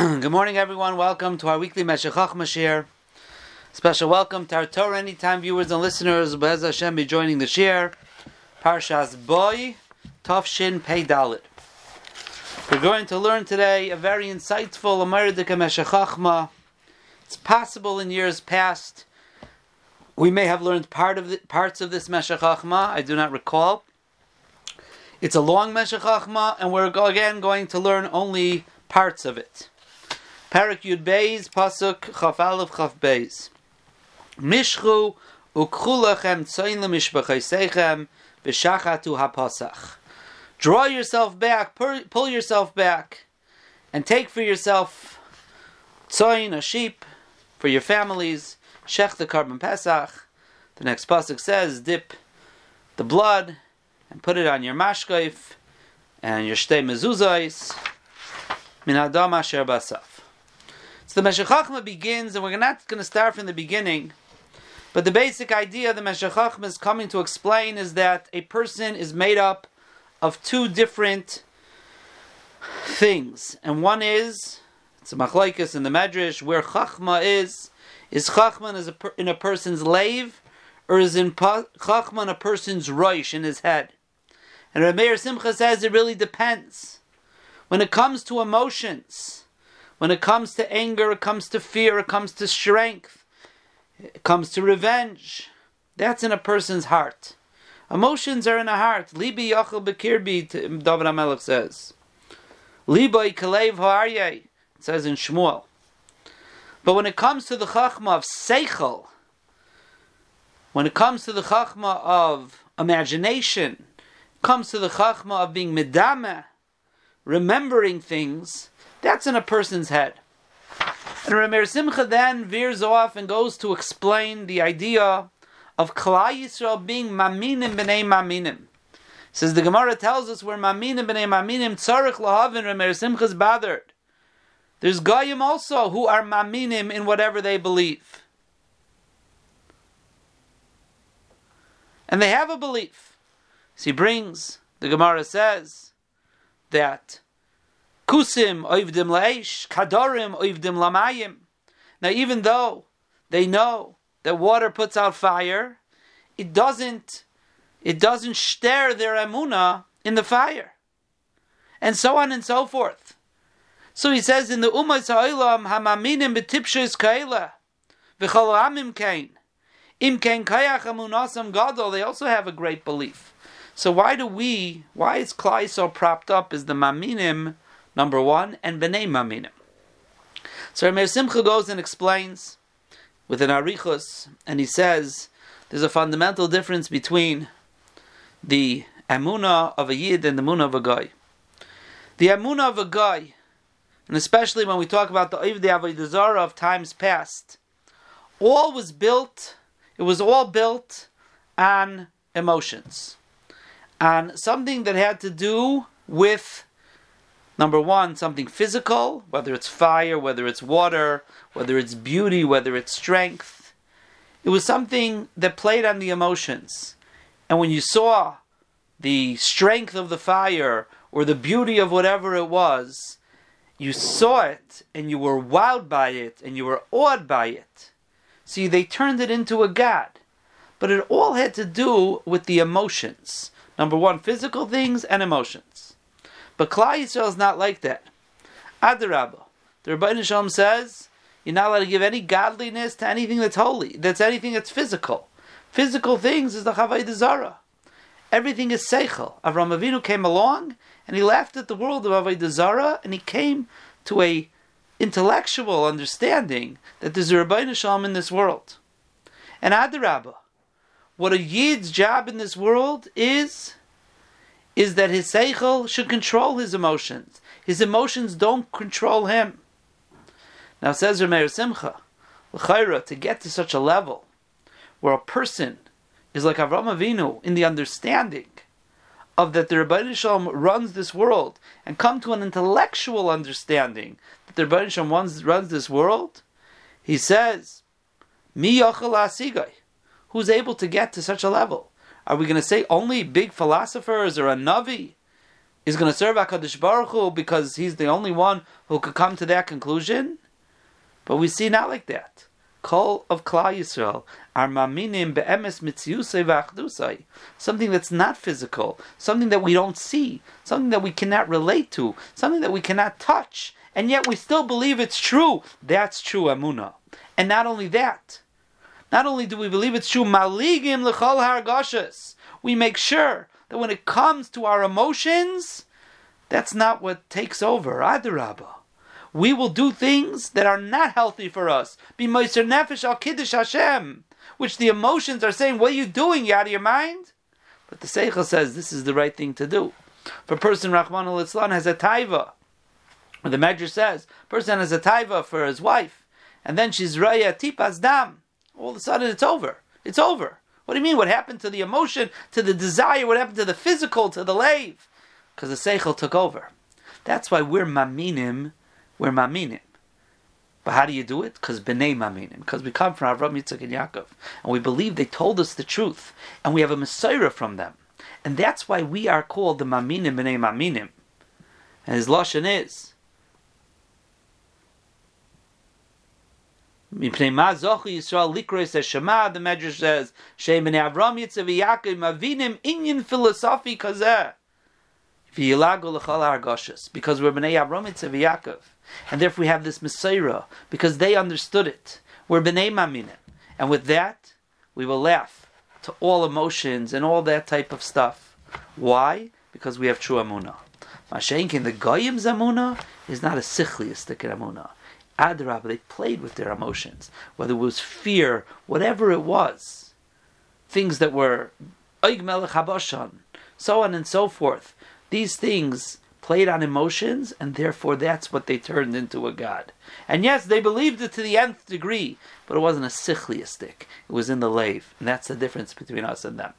Good morning, everyone. Welcome to our weekly Meshech Mashir. Special welcome to our Torah Anytime viewers and listeners. Bez Hashem be joining the share. Parshas Boy, Tafshin Pei Dalit. We're going to learn today a very insightful Ameridika Meshech It's possible in years past we may have learned part of the, parts of this Meshech I do not recall. It's a long Meshech and we're again going to learn only parts of it. Parak Yud Beis, Pasuk Chaf Aleph Chaf Beis. Mishchu ukchulachem tzoin lemishbachaysechem v'shachatu hapasach. Draw yourself back, pull yourself back, and take for yourself tzoin, a sheep, for your families, shech the korban pesach. The next pasuk says, dip the blood and put it on your mashkaif and your shtei mezuzais min adam asher. So the Meshech begins, and we're not going to start from the beginning, but the basic idea the Meshech is coming to explain is that a person is made up of two different things, and one is it's a machlaikas in the Medrash where Chachma is. Is Chachma is a in a person's lave, or is in Chachma in a person's roish in his head? And Rameir Simcha says it really depends. When it comes to emotions, when it comes to anger, it comes to fear, it comes to strength, it comes to revenge. That's in a person's heart. Emotions are in a heart. Libi yachal bekirbi, David HaMelech says. Libai kalev ha'aryeh, it says in Shmuel. But when it comes to the chachma of seichel, when it comes to the chachma of imagination, comes to the chachma of being medame, remembering things, that's in a person's head. And Ramir Simcha then veers off and goes to explain the idea of Klal Yisrael being maminim b'nei maminim. Says the Gemara tells us we're maminim b'nei maminim tzarich lahavin Ramir Simcha's bothered. There's Goyim also who are maminim in whatever they believe. And they have a belief. So he brings, the Gemara says, that Kusim oivdim leish, kadorim oivdim lamayim. Now, even though they know that water puts out fire, it doesn't. It doesn't stare their emuna in the fire, and so on and so forth. So he says in the Ummah Sa'ilam Hamaminim betipshis kaila v'chol amim kain im kain kayach amunasam gadol. They also have a great belief. So why do we? Why is Klal so propped up? as the maminim? Number one, and B'nai Maminim. So Rameir Simcha goes and explains with an Arichus, and he says there's a fundamental difference between the Amuna of a Yid and the Amuna of a guy. The Amuna of a guy, and especially when we talk about the Ivdi Avodah of times past, all was built, it was all built on emotions, on something that had to do with Number one, something physical, whether it's fire, whether it's water, whether it's beauty, whether it's strength. It was something that played on the emotions. And when you saw the strength of the fire or the beauty of whatever it was, you saw it and you were wowed by it and you were awed by it. See, they turned it into a god. But it all had to do with the emotions. Number one, physical things and emotions. But Klal Yisrael is not like that. Adarabah. The Ribbono Shel Olam says you're not allowed to give any godliness to anything that's holy. That's anything that's physical. Physical things is the Chavay Zara. Everything is Seichel. Avram Avinu came along and he laughed at the world of Avodah Zara and he came to a intellectual understanding that there's a Ribbono Shel Olam in this world. And Adarabah, what a Yid's job in this world is is that his seichel should control his emotions. His emotions don't control him. Now says Rameir Simcha, l'chayra, to get to such a level where a person is like Avram Avinu in the understanding of that the Ribbono Shel Olam runs this world and come to an intellectual understanding that the Ribbono Shel Olam runs, runs this world, he says, Mi Who's able to get to such a level? Are we going to say only big philosophers or a Navi is going to serve HaKadosh Baruch Hu because he's the only one who could come to that conclusion? But we see not like that. Call of Klal Yisrael are maminim be'emes mitziusay v'achdusay. Something that's not physical, something that we don't see, something that we cannot relate to, something that we cannot touch, and yet we still believe it's true. That's true amuna. And not only that, not only do we believe it's true, maligim l'chol hargashas. We make sure that when it comes to our emotions, that's not what takes over. Adarabah we will do things that are not healthy for us. Be Meiser Nefesh al Kiddush Hashem, which the emotions are saying, What are you doing? You out of your mind? But the Seichel says this is the right thing to do. If a person, Rachmana litzlan, has a taiva, the Medrash says, person has a taiva for his wife, and then she's raya tipas dam, all of a sudden it's over. It's over. What do you mean? What happened to the emotion, to the desire? What happened to the physical, to the lave? Because the Seichel took over. That's why we're maminim we're maminim. But how do you do it? Because b'nei maminim. Because we come from Avram, Yitzchak, and Yaakov, and we believe they told us the truth, and we have a mesorah from them, and that's why we are called the maminim b'nei maminim. And his lashon is. The Medrash says. Because we're b'nei Avram, Yitzchak, Yaakov. And therefore we have this mesorah, because they understood it. We're B'nai Maminim. And with that, we will laugh to all emotions and all that type of stuff. Why? Because we have true Amunah. Mashenkin, the Goyim's Amunah is not a sichliistic Amunah. They played with their emotions, whether it was fear, whatever it was. Things that were Melech Habashan, so on and so forth. These things played on emotions, and therefore that's what they turned into a god. And yes, they believed it to the nth degree, but it wasn't a sichliistic. It was in the lave, and that's the difference between us and them.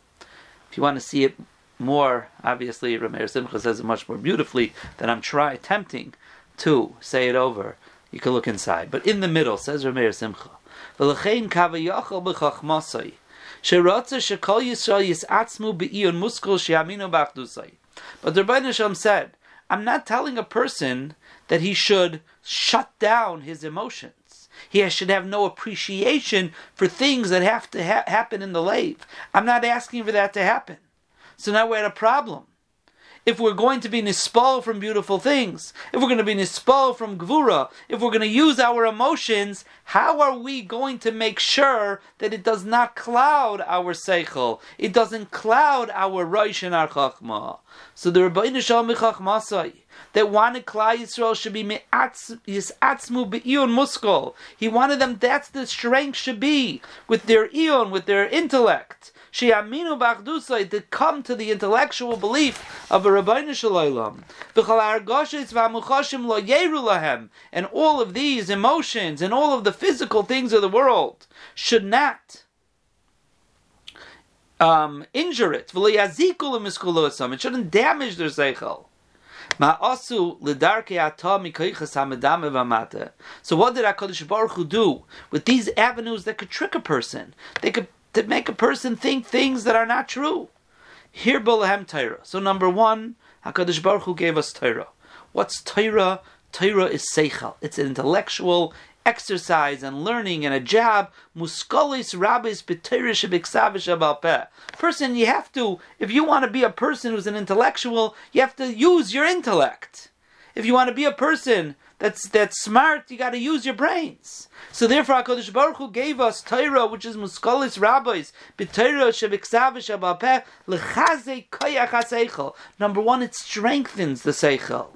If you want to see it more, obviously, Rameir Simcha says it much more beautifully than I'm try attempting to say it over. You can look inside, but in the middle says Rameir Simcha. V'lechein b'chachmasai. Shekol Yisrael yisatzmu she'aminu b'achdusai. But the Ribbono Shel Olam said I'm not telling a person that he should shut down his emotions. He should have no appreciation for things that have to ha- happen in the lave. I'm not asking for that to happen. So now we're at a problem if we're going to be nispal from beautiful things, if we're going to be nispal from gvura, if we're going to use our emotions, how are we going to make sure that it does not cloud our seichel? It doesn't cloud our roish and our chachma. So the Ribbono Shel Olam Chachmasai that wanted Klal Yisrael should be yisatzmu be'ion muskol. He wanted them. That's the strength should be with their ion, with their intellect. She'aminu b'achdusay to come to the intellectual belief of a Ribbono Shel Olam. And all of these emotions and all of the physical things of the world should not um, injure it. It shouldn't damage their seichel. So what did HaKadosh Baruch Hu do with these avenues that could trick a person? They could to make a person think things that are not true. Here Bolahem Torah. So number one, HaKadosh Baruch Hu gave us Torah. What's Torah? Torah is Seichel. It's an intellectual exercise and learning and a job. Muskolis rabbis b'Torah shebiksavish Person, you have to, if you want to be a person who's an intellectual, you have to use your intellect. If you want to be a person that's that's smart, you got to use your brains. So therefore, Hakadosh Baruch Hu gave us Torah, which is muskalis rabbis, b'Torah shebiksavish abapeh lechazei. Number one, it strengthens the seichel.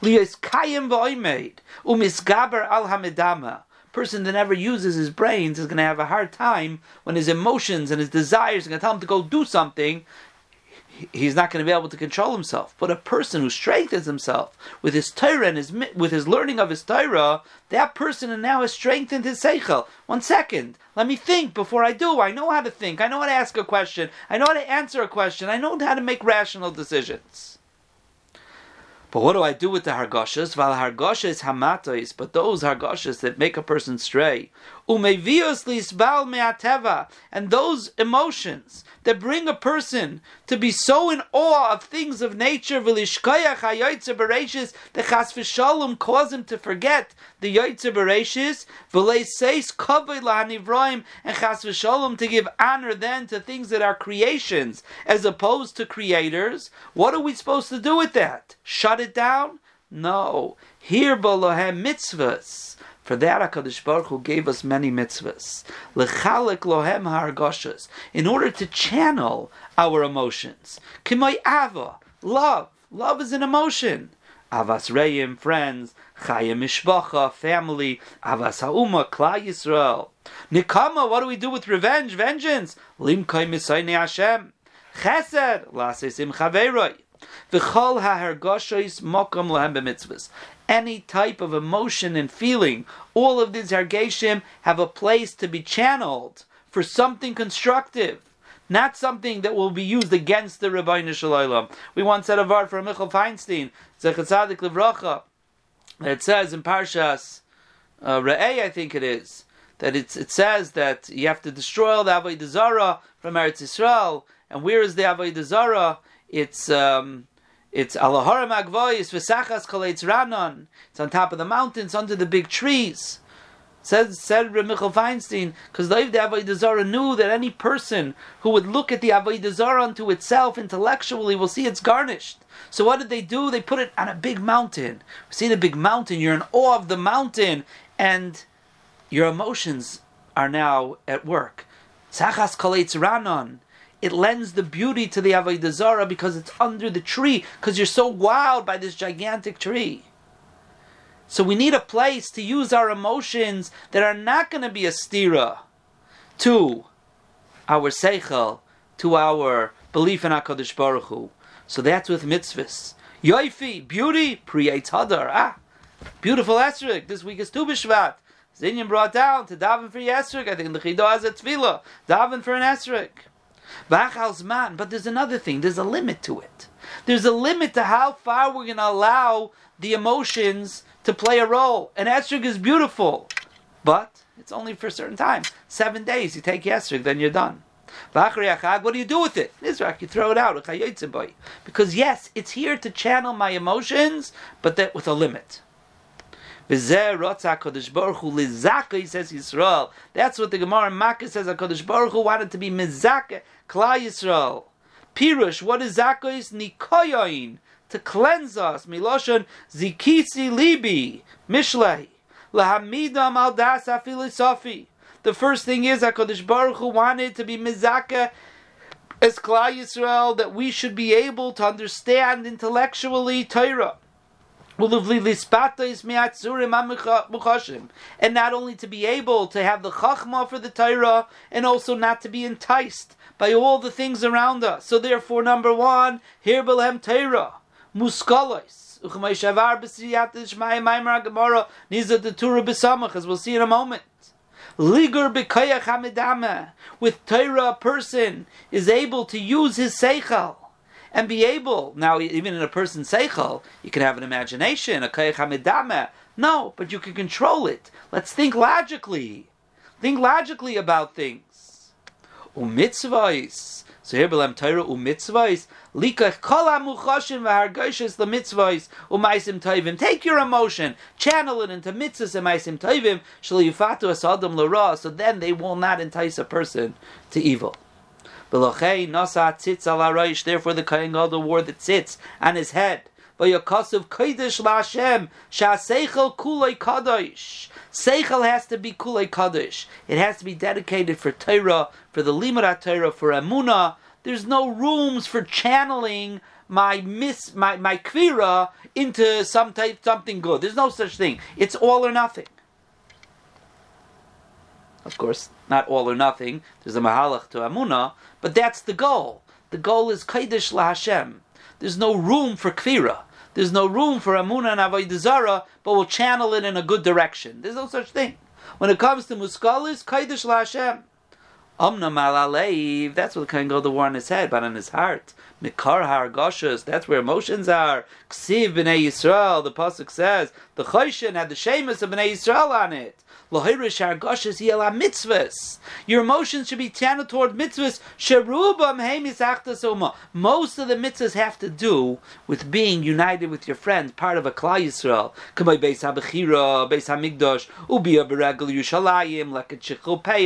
Liyos kayim v'oimeid umisgaber al hamidama. Person that never uses his brains is going to have a hard time when his emotions and his desires are going to tell him to go do something he's not going to be able to control himself. But a person who strengthens himself with his Torah and his with his learning of his Torah, that person now has strengthened his seichel. One second, let me think before I do. I know how to think. I know how to ask a question. I know how to answer a question. I know how to make rational decisions. But what do I do with the hargoshas? Val hargoshes hamatos, but those hargoshas that make a person stray, Umevios lisbal me'ateva, and those emotions that bring a person to be so in awe of things of nature, v'lishkoyach hayoytze bereshis, the chas v'shalom cause him to forget the yoytze bereshis, v'leiseis kovay lahanivroim, and chas v'shalom to give honor then to things that are creations, as opposed to creators. What are we supposed to do with that? Shut it down? No. Here balohem mitzvahs. For that, Hakadosh Baruch Hu gave us many mitzvahs. Lechalek lohem hargoshas, in order to channel our emotions. Kimay ava, love. Love is an emotion. Avas reim, friends. Chayim mishpacha, family. Avas hauma, klal Yisrael. Nikama, what do we do with revenge, vengeance? Limkay misayne Hashem. Chesed, lasesim chaveroi. V'chol ha'hergoshois mokom lahem b'mitzvahs any type of emotion and feeling. All of these hargeshim have a place to be channeled for something constructive, not something that will be used against the Ribbono Shel Olam. We once said a word from Michael Feinstein, Zechatzadik Livracha, it says in Parshas uh, Re'eh, I think it is, that it says that you have to destroy all the Avodah Zarah from Eretz Yisrael, and where is the Avodah Zarah? It's um, it's Alahara Magvois, Vesachas Koletz Ranon. It's on top of the mountains, under the big trees. Said Reb Michael Feinstein, because the Avodah knew that any person who would look at the Avodah Zarah unto itself intellectually will see it's garnished. So what did they do? They put it on a big mountain. See the big mountain, you're in awe of the mountain, and your emotions are now at work. Sachas Koletz Ranon it lends the beauty to the Avodah Zarah because it's under the tree, because you're so wowed by this gigantic tree. So we need a place to use our emotions that are not going to be a stira to our seichel, to our belief in HaKadosh Baruch Hu. So that's with mitzvahs. Yoifi, beauty, creates hadar. Ah, beautiful esrik. This week is Tu B'Shvat. Zinyan brought down to daven for esrik. I think the Chido has a tefillah. Daven for an esrik. But there's another thing. There's a limit to it. There's a limit to how far we're going to allow the emotions to play a role. And esrog is beautiful, but it's only for a certain time. Seven days, you take esrog, then you're done. What do you do with it? Nizrak, you throw it out. Because yes, it's here to channel my emotions, but that with a limit. V'zeh rotza HaKadosh Baruch Hu lizaka, says Yisrael. That's what the Gemara Makkah says HaKadosh Baruch Hu wanted to be mizaka, Klal Yisrael. Pirush, what is zakos? Nikoyoin, to cleanse us. Miloshon zikisi libi, mishlei. Lahamidam al das afilosofi. The first thing is HaKadosh Baruch Hu wanted to be mizaka as Klal Yisrael, that we should be able to understand intellectually Torah. And not only to be able to have the chachma for the Torah, and also not to be enticed by all the things around us. So therefore, number one, here belem Torah, muskalos. As we'll see in a moment. Ligur With Torah, a person is able to use his seichel and be able now even in a person's seichel you can have an imagination a kayach hamidame no but you can control it. Let's think logically. Think logically about things. Umitzvahs. So here belam Torah umitzvahs. Likach kol hamuchashim v'hargoishes the mitzvahs umaisim tovim take your emotion channel it into mitzvahs and maisim tovim shal yufatu asadam l'ra so then they will not entice a person to evil Therefore, the Kohen Gadol wore the tzitz on his head. Vayakasuv kodesh la'Hashem sha'seichel kulei kadosh. Seichel has to be kulei kadosh. It has to be dedicated for Torah, for the limud Torah, for Emunah. There's no rooms for channeling my miss my my kvira into some type something good. There's no such thing. It's all or nothing. Of course, not all or nothing. There's a mahalach to Amuna, but that's the goal. The goal is Kaidish La Hashem. There's no room for Kvira. There's no room for Amuna and Avodah but we'll channel it in a good direction. There's no such thing. When it comes to Muskalis, Kaidish La Hashem. Omna Malaleiv, that's what the Kohen Gadol wore on his head, but on his heart. Mikar hargashas, that's where emotions are. Ksiv b'nei Yisrael, the pasuk says, the Choshen had the shemus of b'nei Yisrael on it. Your emotions should be channeled toward mitzvahs. Most of the mitzvahs have to do with being united with your friends, part of a Klal Yisrael. Beis habechira, beis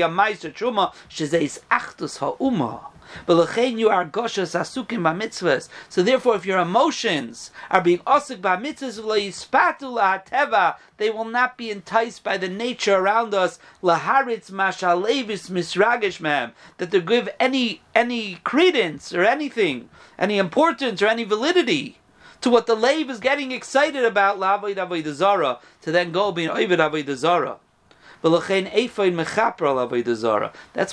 meiser truma, shezeis achtas ha'umah. But you are goshas asukim b'mitzvahs. So therefore, if your emotions are being osik b'mitzvahs lahateva, they will not be enticed by the nature around us. Laharitz mashalevis misragish mem that they give any any credence or anything, any importance or any validity to what the lave is getting excited about. Lavoid avoid zara to then go being ovid avoid zara. That's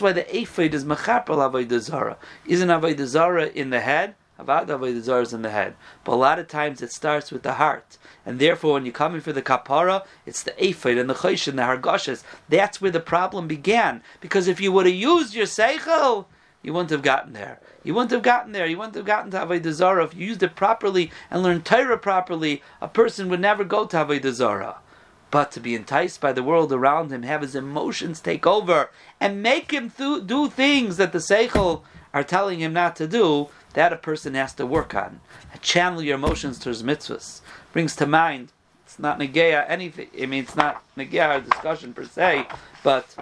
why the ephod is mechaper avodah zara. Isn't avodah zara in the head? About zara is in the head, but a lot of times it starts with the heart, and therefore when you come in for the kapara, it's the ephod and the chosh and the hargoshes. That's where the problem began. Because if you would have used your seichel, you wouldn't have gotten there. You wouldn't have gotten there. You wouldn't have gotten to Avodah Zarah if you used it properly and learned Torah properly. A person would never go to Avodah Zarah. But to be enticed by the world around him, have his emotions take over, and make him th- do things that the Seichel are telling him not to do, that a person has to work on. Channel your emotions towards mitzvahs. Brings to mind, it's not Negea anything, I mean, it's not Negea discussion per se, but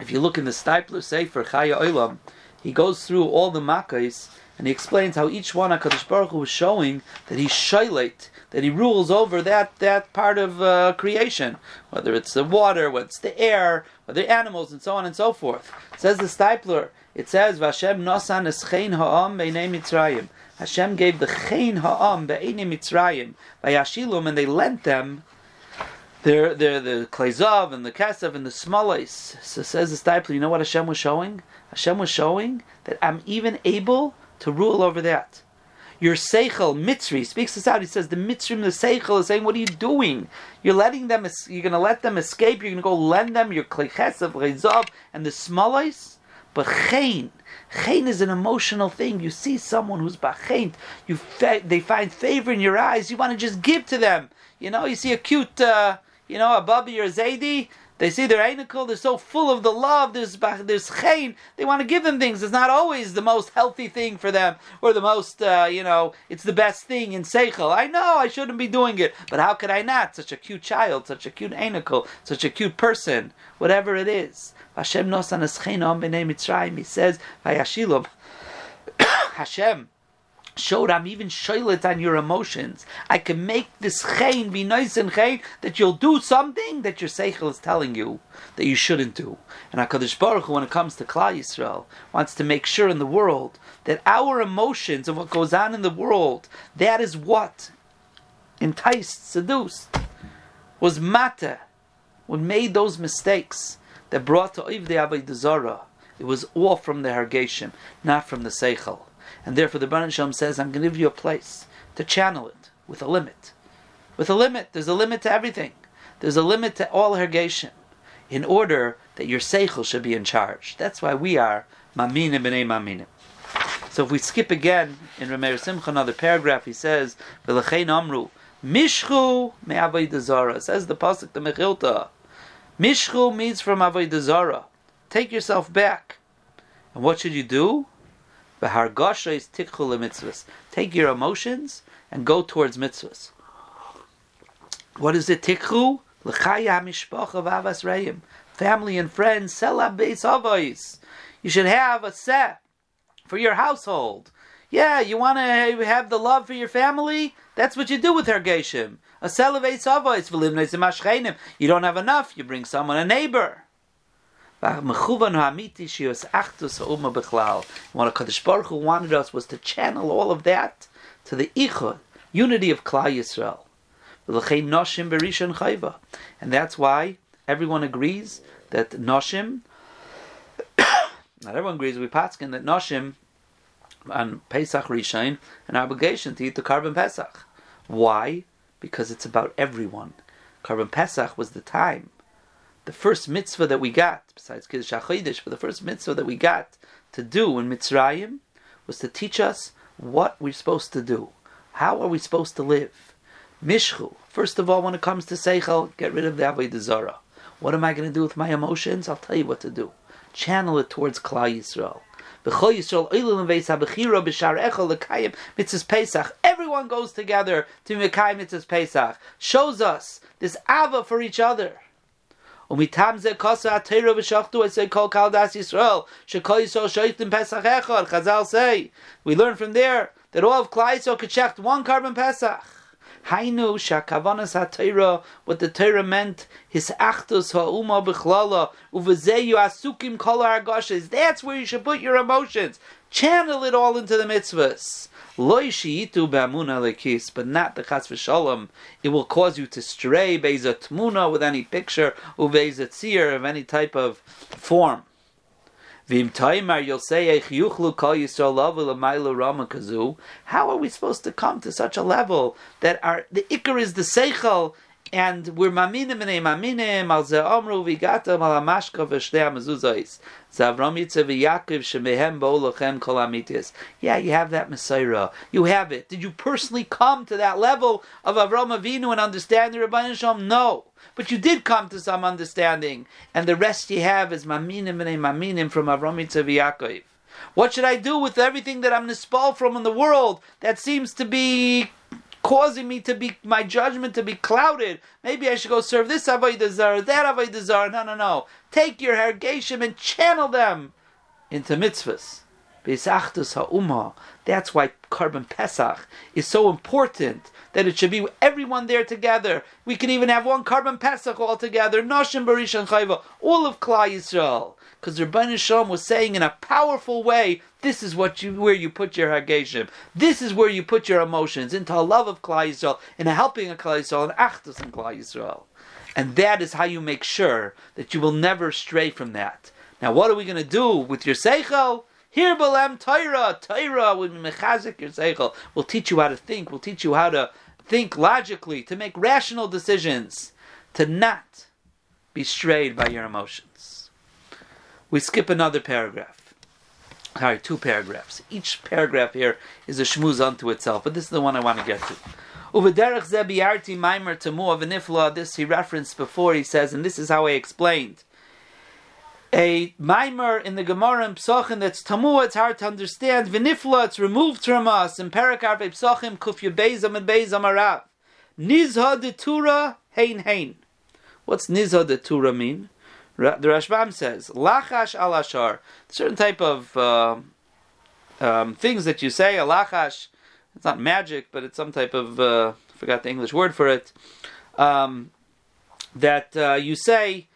if you look in the Steipler Sefer, Chayei Olam, he goes through all the Makkahs and he explains how each one HaKadosh Baruch Hu was showing that he's shailet, that he rules over that, that part of uh, creation, whether it's the water, whether it's the air, whether animals, and so on and so forth. It says the Steipler, it says, Vashem nosan eschein ha'am beinei Mitzrayim. Hashem gave the chein ha'am beinei Mitzrayim, by Yashilum, and they lent them they're, they're the Klezav and the Kesav and the Smolais. So says the Steipler, you know what Hashem was showing? Hashem was showing that I'm even able to rule over that. Your Seichel, Mitzri, speaks this out. He says, the Mitzrim, the Seichel, is saying, what are you doing? You're letting them, you're going to let them escape, you're going to go lend them your Klechesav, Rezav, and the Smolais. But Chain, Chain is an emotional thing. You see someone who's Bachain, you fa- they find favor in your eyes, you want to just give to them. You know, you see a cute, uh, you know, a Bubby or a Zaidi, they see their Einikel, they're so full of the love, there's, there's chain, they want to give them things. It's not always the most healthy thing for them, or the most, uh, you know, it's the best thing in Seichel. I know I shouldn't be doing it, but how could I not? Such a cute child, such a cute Einikel, such a cute person, whatever it is. Hashem nosan b'nei Mitzrayim, he says, Vayashilom, Hashem, showed I'm even shoilet on your emotions. I can make this chain be nice and chain that you'll do something that your seichel is telling you that you shouldn't do. And Hakadosh Baruch Hu, when it comes to Klal Yisrael, wants to make sure in the world that our emotions and what goes on in the world, that is what enticed, seduced, was mata, what made those mistakes that brought to Ivdei Avodah Zarah. It was all from the Hargeshim, not from the Seichel. And therefore the Baruch Shalom says, I'm going to give you a place to channel it with a limit. With a limit. There's a limit to everything. There's a limit to all hergation. In order that your seichel should be in charge. That's why we are maminim b'nei maminim. So if we skip again in Rameir Simcha, another paragraph, he says, "V'lechein amru mishchu me'avodah zara." Says the pasuk the Mechilta. Mishchu means from avodah zara. Take yourself back. And what should you do? V'hargasha is tikchul mitzvahs. Take your emotions and go towards mitzvahs. What is it? Tikchu l'chaya mishpacha v'avas reim. Family and friends. Sela beis. You should have a set for your household. Yeah, you want to have the love for your family? That's what you do with Hergeshim. A beis avos You don't have enough, you bring someone, a neighbor. What HaKadosh Baruch Hu wanted us was to channel all of that to the Ichud, unity of Klal Yisrael. And that's why everyone agrees that Noshim, not everyone agrees with Patskin, that Noshim on Pesach Rishon an obligation to eat the korban Pesach. Why? Because it's about everyone. Korban Pesach was the time the first mitzvah that we got, besides Kiddush HaChodesh, but the first mitzvah that we got to do in Mitzrayim was to teach us what we're supposed to do. How are we supposed to live? Mishchu. First of all, when it comes to Seichel, get rid of the Avodah Zarah. What am I going to do with my emotions? I'll tell you what to do. Channel it towards Klal Yisrael. Everyone goes together to Mekayim Mitzvahs Pesach. Shows us this Ava for each other. Umitam ze kosa atayro v'shachtu. I say kol kal das Yisrael. Shekol Yisrael shoytim pesach echad. Chazal say. We learn from there that all of Klal Yisrael could shecht one korban pesach. Hainu shakavanas ha-Torah, what the Torah meant, his achtos ha'uma b'chlala, uvezeyu asukim kol ha'argoshes. That's where you should put your emotions. Channel it all into the mitzvahs. But not the chas v'shalom. It will cause you to stray be'eza tmuna with any picture, uve'eza tzir of any type of form. Vim taimar, you'll say, yuchlu kol yisrael lavu rama kazu. How are we supposed to come to such a level that our the ikar is the seichel and we're maminim and maminim al ze omru vigata mal amashka v'shnei amazuzais. Zavram v'Yaakov shemehem bo'olochem kol. Yeah, you have that mesorah. You have it. Did you personally come to that level of Avram Avinu and understand the Ribbono Shel Olam? No. But you did come to some understanding, and the rest you have is maminim and maminim from Avram v'Yaakov. What should I do with everything that I'm nispal from in the world that seems to be causing me to be my judgment to be clouded. Maybe I should go serve this avodah zar, that avodah zar. No, no, no. Take your hergeshim and channel them into mitzvahs. That's why korban Pesach is so important that it should be everyone there together. We can even have one korban Pesach all together. Noshim Barishan Chayva, all of Klal Yisrael. Because Ribbono Shel Olam was saying in a powerful way, this is what you where you put your hageshim. This is where you put your emotions into a love of Klal Yisrael, in a helping of Klal Yisrael, and achdus in Klal Yisrael. And that is how you make sure that you will never stray from that. Now, what are we going to do with your seichel? Here, Balem Torah, Torah will mechazik your seichel. We'll teach you how to think. We'll teach you how to think logically, to make rational decisions, to not be strayed by your emotions. We skip another paragraph. Right, two paragraphs. Each paragraph here is a shmuz unto itself, but this is the one I want to get to. Uvederech zebiarti maimer tamu of anifla. This he referenced before. He says, and this is how I explained a mimer in the Gemara and Psachim that's tamu, it's hard to understand. Vinifla, it's removed from us. In Parakar Psachim, Kufya Beizam and Beizam Arav. Nizha de Tura, Hein Hein. What's Nizha de Tura mean? The Rashbam says, Lachash al Ashar. Certain type of uh, um, things that you say, a lachash, it's not magic, but it's some type of, uh, I forgot the English word for it, um, that uh, you say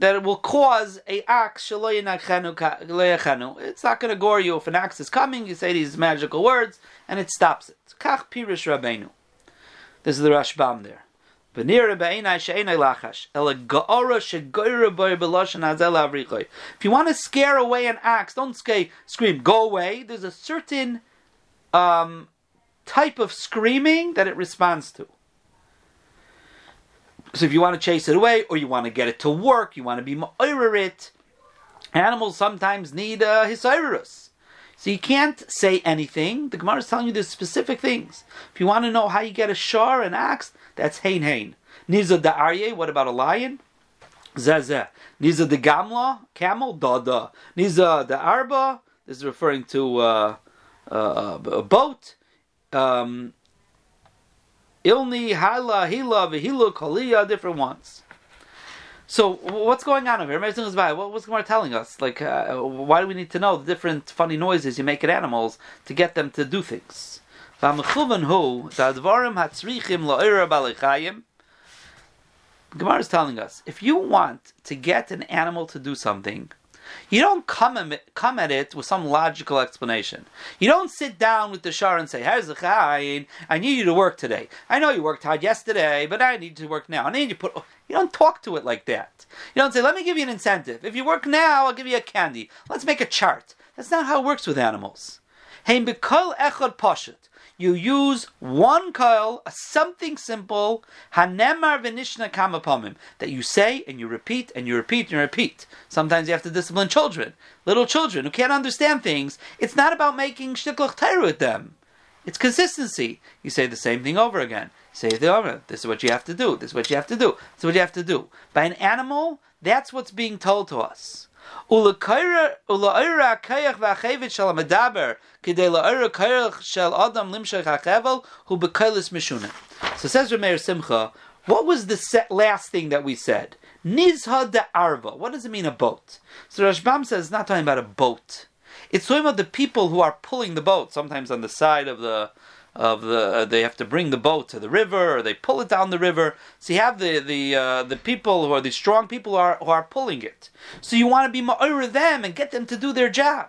that it will cause a axe It's not going to gore you if an axe is coming. You say these magical words and it stops it. Kach pirish rabbeinu. This is the Rashbam there. If you want to scare away an axe, don't scream, scream, go away. There's a certain um, type of screaming that it responds to. So if you want to chase it away, or you want to get it to work, you want to be ma'orer it, animals sometimes need uh, hisairus. So you can't say anything. The Gemara is telling you the specific things. If you want to know how you get a shar, an axe, that's hein hein. Niza da arye, what about a lion? Zezeh. Niza the gamla, camel, da da. Niza the arba, this is referring to uh, uh, a boat. Um, Ilni, Hala, Hila, Vihila, Kaliya, different ones. So what's going on over here? What was Gemara telling us? Like, uh, why do we need to know the different funny noises you make at animals to get them to do things? Gemara is telling us if you want to get an animal to do something, you don't come, come at it with some logical explanation. You don't sit down with the shar and say, "Here's the chayin. I need you to work today. I know you worked hard yesterday, but I need you to work now. I need you to put." You don't talk to it like that. You don't say, "Let me give you an incentive. If you work now, I'll give you a candy. Let's make a chart." That's not how it works with animals. Echad. You use one kol, something simple, hanemar v'nishna kamapomim, that you say and you repeat and you repeat and you repeat. Sometimes you have to discipline children, little children who can't understand things. It's not about making shtiklach with them. It's consistency. You say the same thing over again. Say it over. This is what you have to do. This is what you have to do. This is what you have to do. By an animal, that's what's being told to us. So says Rameir Simcha, what was the last thing that we said? Nizha de arva. What does it mean, a boat? So Rashbam says it's not talking about a boat. It's talking about the people who are pulling the boat, sometimes on the side of the of the uh, they have to bring the boat to the river or they pull it down the river. So you have the the uh, the people who are the strong people who are who are pulling it. So you want to be ma'ir them and get them to do their job.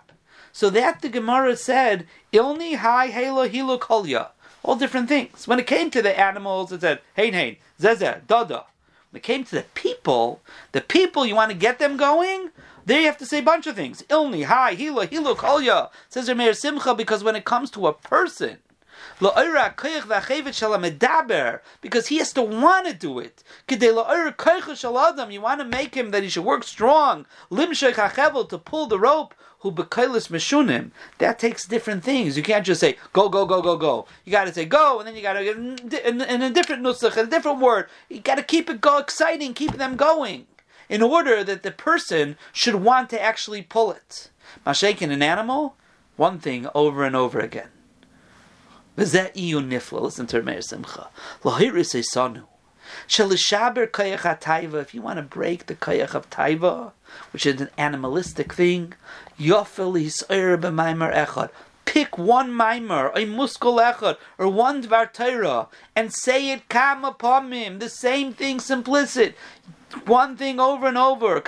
So that the Gemara said ilni hai halo hilo kolya. All different things. When it came to the animals, it said hein hein zeze dada. When it came to the people, the people you want to get them going. There you have to say a bunch of things. Ilni, hi, hilo, hilo, kolya. Says Rameir Simcha because when it comes to a person, because he has to want to do it. You want to make him that he should work strong. To pull the rope. That takes different things. You can't just say go go go go go. You got to say go, and then you got to get in, a different nusach, a different word. You got to keep it go exciting, keep them going, in order that the person should want to actually pull it. Mashaking an animal, one thing over and over again. V'zeh iyu nifla. Listen to Meir Simcha. Lahiris esanu. Shalishaber kayach taiva. If you want to break the kayach of taiva, which is an animalistic thing, yofel hisoyer b'maimer echad. Pick one mimer, a muskul echad, or one dvar and say it kam upon him. The same thing, simplicit one thing over and over.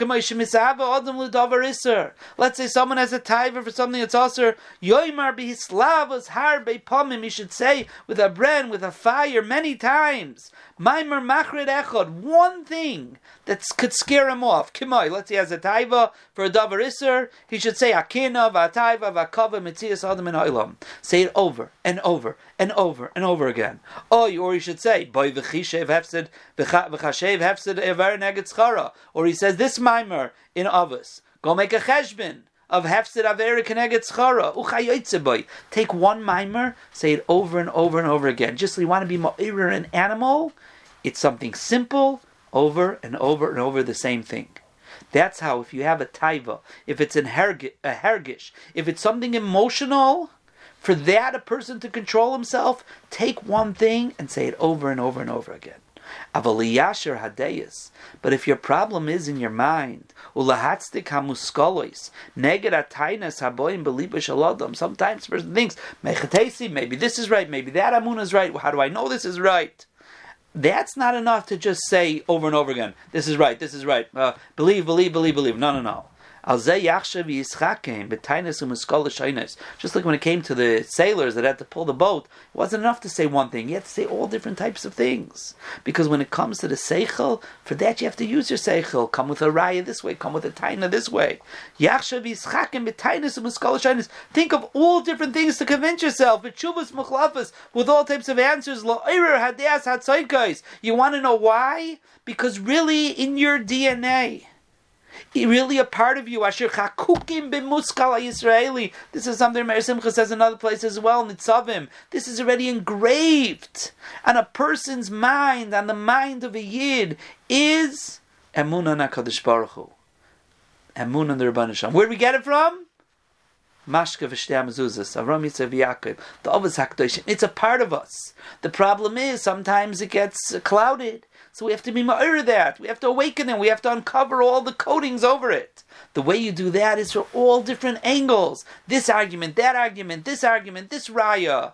Let's say someone has a taiva for something that's also yoimar bihislavas harbe pomim. He should say with a brand, with a fire, many times. Maimer machred echad. One thing that could scare him off. Kimai. Let's say has a taiva for a davar iser. He should say akina v'ataiva v'kava mitzias adam in oilam. Say it over and over and over and over again. Or, or he should say boy v'chishev hefsed v'chashev hefsed ever neged Or he says this mimer in Avos. Go make a cheshbin of hefsed averi keneged schara uchayotze Take one mimer, say it over and over and over again. Just so you want to be mo'ir an animal, it's something simple, over and over and over the same thing. That's how if you have a taiva, if it's an a hergish, if it's something emotional, for that a person to control himself, take one thing and say it over and over and over again. Avaliyasher hadeyas. But if your problem is in your mind, ulahatzdik hamuskolois, neged atainas person thinks, maybe this is right, maybe that amun is right. How do I know this is right? That's not enough to just say over and over again, this is right, this is right. Uh, believe, believe, believe, believe. No, no, no. Just like when it came to the sailors that had to pull the boat, it wasn't enough to say one thing. You had to say all different types of things. Because when it comes to the seichel, for that you have to use your seichel. Come with a raya this way, come with a taina this way. Think of all different things to convince yourself. With with all types of answers. You want to know why? Because really, in your DNA, really a part of you. Asher chakukim b'muskal Yisraeli. This is something Meir Simcha says in other places as well. Nitzavim. This is already engraved on a person's mind, on the mind of a yid, is emunah Nakadosh Baruch Hu. Emunah the Ribbono Shel Olam. Where do we get it from? Mashka v'shtei mezuzas, Avram Yitzhak Yaakov, the Avos Hakdosh. It's a part of us. The problem is sometimes it gets clouded. So we have to be ma'ir that. We have to awaken them. We have to uncover all the coatings over it. The way you do that is from all different angles. This argument, that argument, this argument, this raya.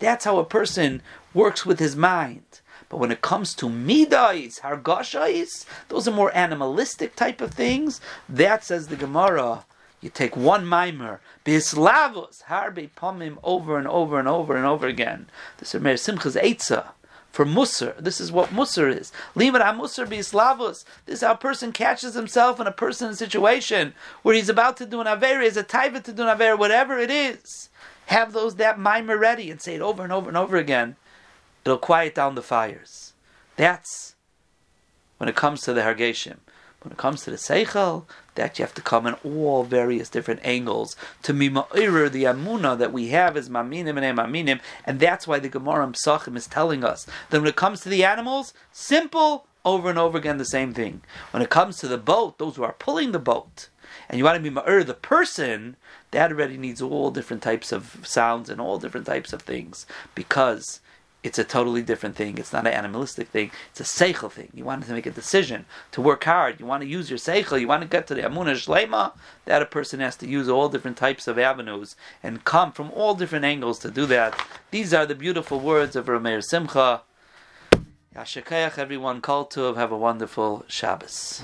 That's how a person works with his mind. But when it comes to midais, hargashais, those are more animalistic type of things. That says the Gemara. You take one mimer, bislavos, harbe pomim, over and over and over and over again. This is Meir Simcha's Eitzah for Musar. This is what Musar is. Limit Musar be Slavos. This is how a person catches himself in a person situation where he's about to do an Aver, is a taiva to do an Aver, whatever it is. have those that mimer ready and say it over and over and over again, it'll quiet down the fires. That's when it comes to the Hargeshim. When it comes to the Seichel, that you have to come in all various different angles to mima'ir the amuna that we have is maminim and emaminim, and that's why the Gemara Psachim is telling us that when it comes to the animals, simple, over and over again the same thing. When it comes to the boat, those who are pulling the boat, and you want to be ma'ir the person, that already needs all different types of sounds and all different types of things because it's a totally different thing. It's not an animalistic thing. It's a seichel thing. You want to make a decision to work hard. You want to use your seichel. You want to get to the amuna shlema. That a person has to use all different types of avenues and come from all different angles to do that. These are the beautiful words of Rameir Simcha. Yashakayach, everyone, called to have a wonderful Shabbos.